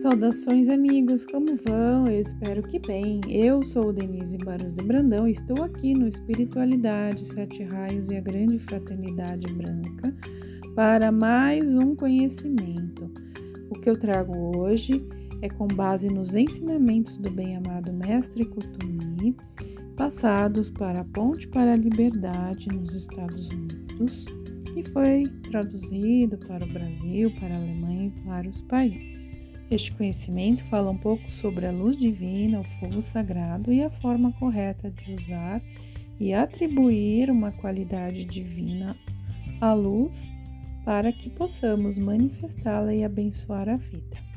Saudações, amigos, como vão? Eu espero que bem. Eu sou Denise Barros de Brandão e estou aqui no Espiritualidade, Sete Raios e a Grande Fraternidade Branca para mais um conhecimento. O que eu trago hoje é com base nos ensinamentos do bem-amado Mestre Kutumi, passados para a Ponte para a Liberdade nos Estados Unidos, e foi traduzido para o Brasil, para a Alemanha e vários países. Este conhecimento fala um pouco sobre a luz divina, o fogo sagrado e a forma correta de usar e atribuir uma qualidade divina à luz para que possamos manifestá-la e abençoar a vida.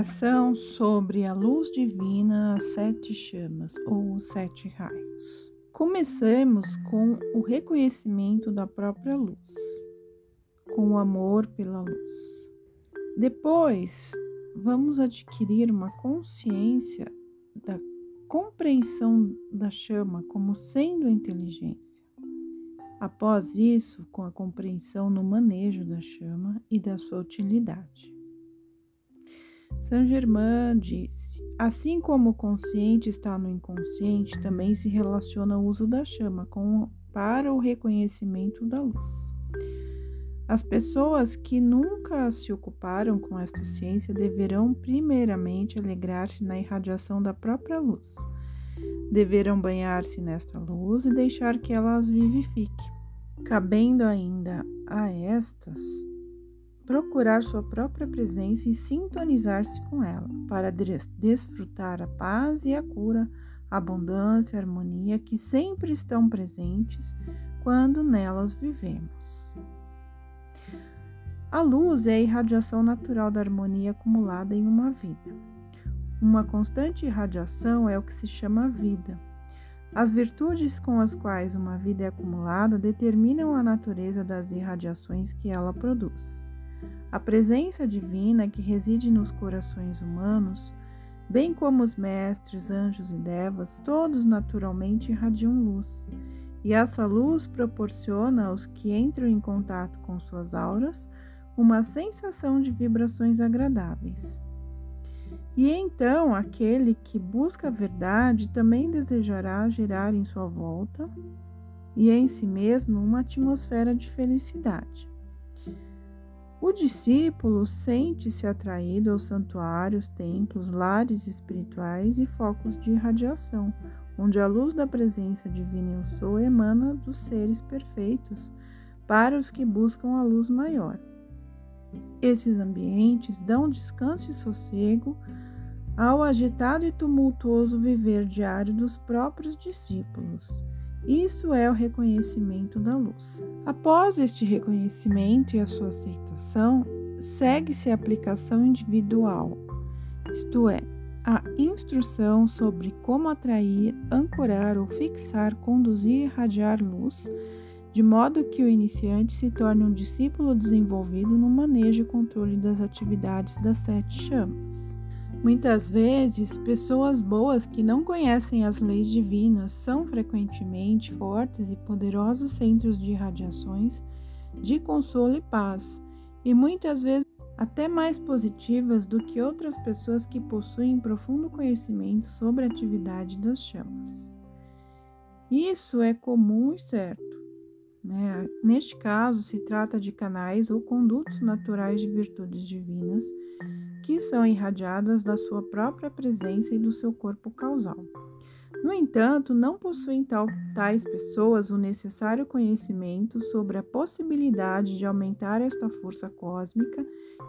Explicação sobre a luz divina, as sete chamas ou os sete raios. Comecemos com o reconhecimento da própria luz, com o amor pela luz. Depois, vamos adquirir uma consciência da compreensão da chama como sendo inteligência. Após isso, com a compreensão no manejo da chama e da sua utilidade. Saint Germain disse: Assim como o consciente está no inconsciente, também se relaciona o uso da chama com, para o reconhecimento da luz. As pessoas que nunca se ocuparam com esta ciência deverão, primeiramente, alegrar-se na irradiação da própria luz. Deverão banhar-se nesta luz e deixar que ela as vivifique. Cabendo ainda a estas procurar sua própria presença e sintonizar-se com ela, para desfrutar a paz e a cura, a abundância e a harmonia que sempre estão presentes quando nelas vivemos. A luz é a irradiação natural da harmonia acumulada em uma vida. Uma constante irradiação é o que se chama vida. As virtudes com as quais uma vida é acumulada determinam a natureza das irradiações que ela produz. A presença divina que reside nos corações humanos, bem como os mestres, anjos e devas, todos naturalmente irradiam luz. E essa luz proporciona aos que entram em contato com suas auras uma sensação de vibrações agradáveis. E então aquele que busca a verdade também desejará gerar em sua volta e em si mesmo uma atmosfera de felicidade. O discípulo sente-se atraído aos santuários, templos, lares espirituais e focos de irradiação, onde a luz da presença divina eu sou emana dos seres perfeitos para os que buscam a luz maior. Esses ambientes dão descanso e sossego ao agitado e tumultuoso viver diário dos próprios discípulos isso é o reconhecimento da luz. Após este reconhecimento e a sua aceitação, segue-se a aplicação individual, isto é, a instrução sobre como atrair, ancorar ou fixar, conduzir e irradiar luz, de modo que o iniciante se torne um discípulo desenvolvido no manejo e controle das atividades das sete chamas. Muitas vezes, pessoas boas que não conhecem as leis divinas são frequentemente fortes e poderosos centros de irradiações de consolo e paz, e muitas vezes até mais positivas do que outras pessoas que possuem profundo conhecimento sobre a atividade das chamas. Isso é comum e certo. Né? Neste caso, se trata de canais ou condutos naturais de virtudes divinas que são irradiadas da sua própria presença e do seu corpo causal. No entanto, não possuem tal, tais pessoas o necessário conhecimento sobre a possibilidade de aumentar esta força cósmica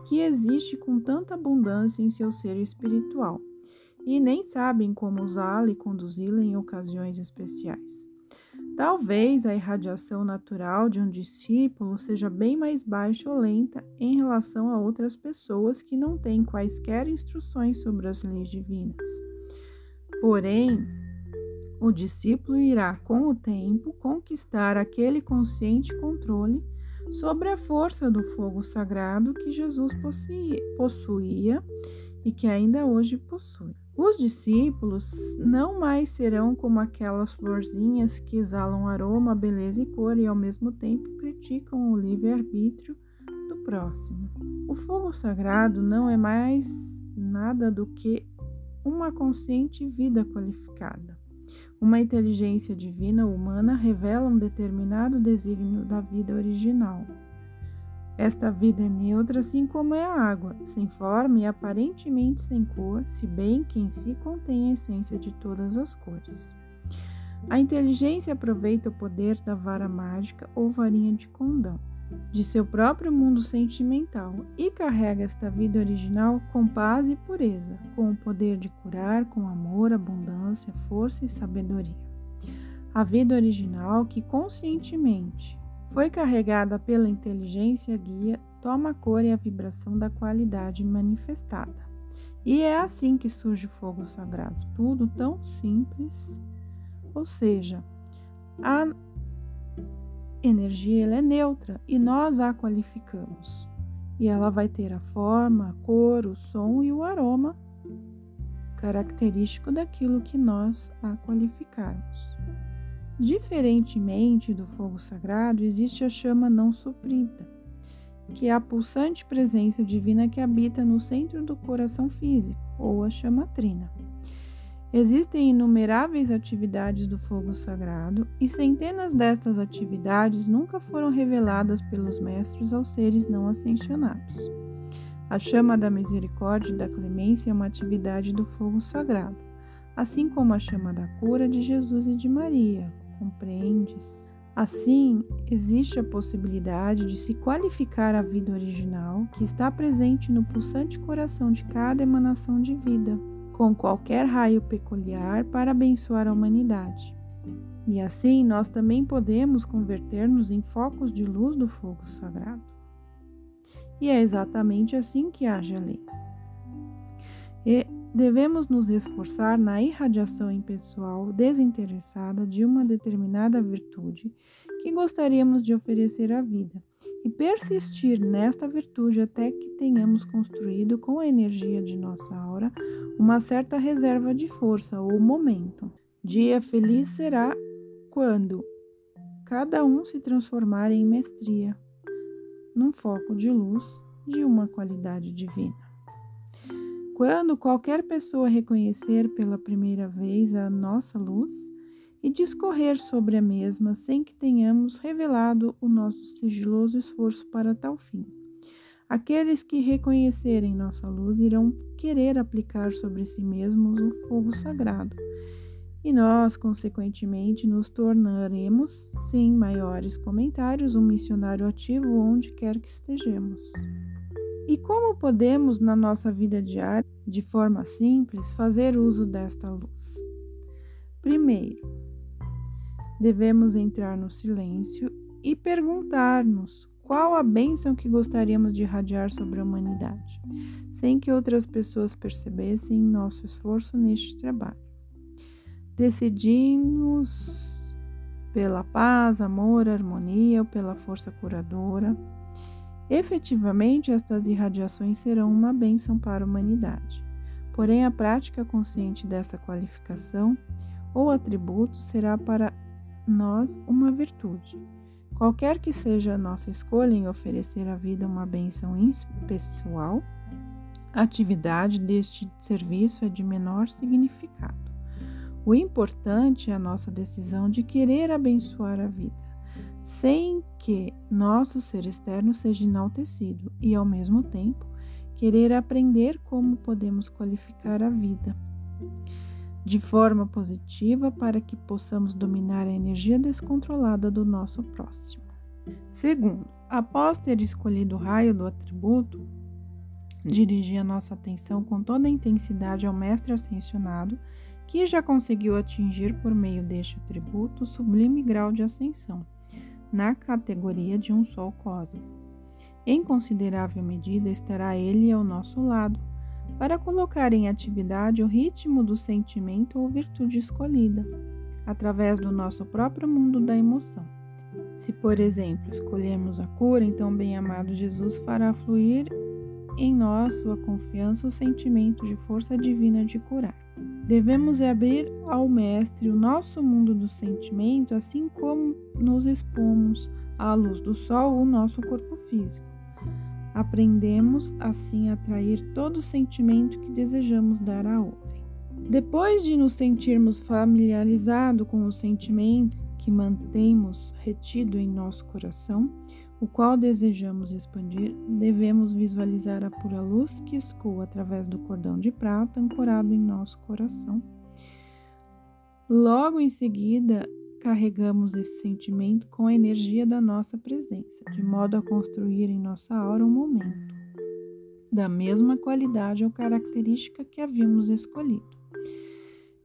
que existe com tanta abundância em seu ser espiritual, e nem sabem como usá-la e conduzi-la em ocasiões especiais. Talvez a irradiação natural de um discípulo seja bem mais baixa ou lenta em relação a outras pessoas que não têm quaisquer instruções sobre as leis divinas. Porém, o discípulo irá, com o tempo, conquistar aquele consciente controle sobre a força do fogo sagrado que Jesus possuía e que ainda hoje possui. Os discípulos não mais serão como aquelas florzinhas que exalam aroma, beleza e cor e ao mesmo tempo criticam o livre-arbítrio do próximo. O fogo sagrado não é mais nada do que uma consciente vida qualificada. Uma inteligência divina humana revela um determinado desígnio da vida original. Esta vida é neutra, assim como é a água, sem forma e aparentemente sem cor, se bem que em si contém a essência de todas as cores. A inteligência aproveita o poder da vara mágica ou varinha de condão, de seu próprio mundo sentimental, e carrega esta vida original com paz e pureza, com o poder de curar com amor, abundância, força e sabedoria. A vida original que conscientemente foi carregada pela inteligência guia, toma a cor e a vibração da qualidade manifestada. E é assim que surge o fogo sagrado, tudo tão simples. Ou seja, a energia ela é neutra e nós a qualificamos. E ela vai ter a forma, a cor, o som e o aroma característico daquilo que nós a qualificarmos. Diferentemente do fogo sagrado, existe a chama não suprida, que é a pulsante presença divina que habita no centro do coração físico, ou a chama trina. Existem inumeráveis atividades do fogo sagrado e centenas destas atividades nunca foram reveladas pelos mestres aos seres não ascensionados. A chama da misericórdia e da clemência é uma atividade do fogo sagrado, assim como a chama da cura de Jesus e de Maria, compreendes? Assim, existe a possibilidade de se qualificar a vida original que está presente no pulsante coração de cada emanação de vida, com qualquer raio peculiar para abençoar a humanidade. E assim nós também podemos converter-nos em focos de luz do fogo sagrado. E é exatamente assim que age a lei. E devemos nos esforçar na irradiação impessoal desinteressada de uma determinada virtude que gostaríamos de oferecer à vida e persistir nesta virtude até que tenhamos construído com a energia de nossa aura uma certa reserva de força ou momento. Dia feliz será quando cada um se transformar em mestria, num foco de luz de uma qualidade divina. Quando qualquer pessoa reconhecer pela primeira vez a nossa luz e discorrer sobre a mesma sem que tenhamos revelado o nosso sigiloso esforço para tal fim. Aqueles que reconhecerem nossa luz irão querer aplicar sobre si mesmos o fogo sagrado, e nós, consequentemente, nos tornaremos, sem maiores comentários, um missionário ativo onde quer que estejamos. E como podemos, na nossa vida diária, de forma simples, fazer uso desta luz? Primeiro, devemos entrar no silêncio e perguntar-nos qual a bênção que gostaríamos de irradiar sobre a humanidade, sem que outras pessoas percebessem nosso esforço neste trabalho. Decidimos pela paz, amor, harmonia ou pela força curadora Efetivamente, estas irradiações serão uma bênção para a humanidade. Porém, a prática consciente dessa qualificação ou atributo será para nós uma virtude. Qualquer que seja a nossa escolha em oferecer à vida uma bênção pessoal, a atividade deste serviço é de menor significado. O importante é a nossa decisão de querer abençoar a vida sem que nosso ser externo seja enaltecido e, ao mesmo tempo, querer aprender como podemos qualificar a vida de forma positiva para que possamos dominar a energia descontrolada do nosso próximo. Segundo, após ter escolhido o raio do atributo, dirigir a nossa atenção com toda a intensidade ao Mestre Ascensionado, que já conseguiu atingir por meio deste atributo o sublime grau de ascensão na categoria de um sol cósmico. Em considerável medida estará ele ao nosso lado, para colocar em atividade o ritmo do sentimento ou virtude escolhida, através do nosso próprio mundo da emoção. Se, por exemplo, escolhemos a cura, então, bem-amado Jesus fará fluir em nós sua confiança o sentimento de força divina de curar. Devemos abrir ao Mestre o nosso mundo do sentimento, assim como nos expomos à luz do sol o nosso corpo físico. Aprendemos assim a atrair todo sentimento que desejamos dar a outrem. Depois de nos sentirmos familiarizados com o sentimento que mantemos retido em nosso coração, o qual desejamos expandir, devemos visualizar a pura luz que escoa através do cordão de prata ancorado em nosso coração. Logo em seguida, carregamos esse sentimento com a energia da nossa presença, de modo a construir em nossa aura um momento da mesma qualidade ou característica que havíamos escolhido,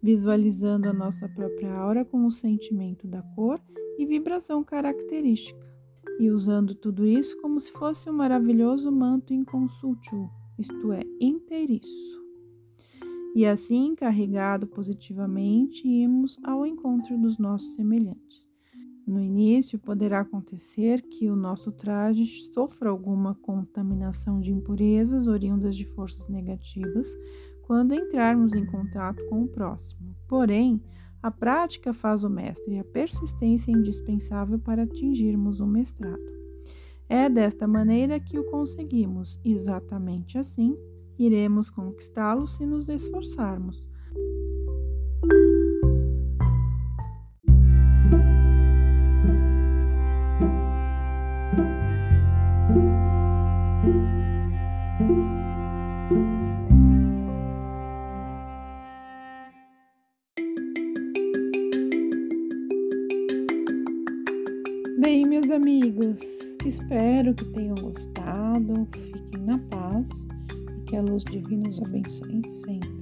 visualizando a nossa própria aura com o sentimento da cor e vibração característica e usando tudo isso como se fosse um maravilhoso manto inconsútil, isto é, inteiriço. E assim, carregado positivamente, irmos ao encontro dos nossos semelhantes. No início, poderá acontecer que o nosso traje sofra alguma contaminação de impurezas oriundas de forças negativas quando entrarmos em contato com o próximo. Porém, a prática faz o mestre e a persistência é indispensável para atingirmos o mestrado. É desta maneira que o conseguimos, exatamente assim, iremos conquistá-lo se nos esforçarmos. Bem, meus amigos, espero que tenham gostado. Fiquem na paz e que a luz divina os abençoe sempre.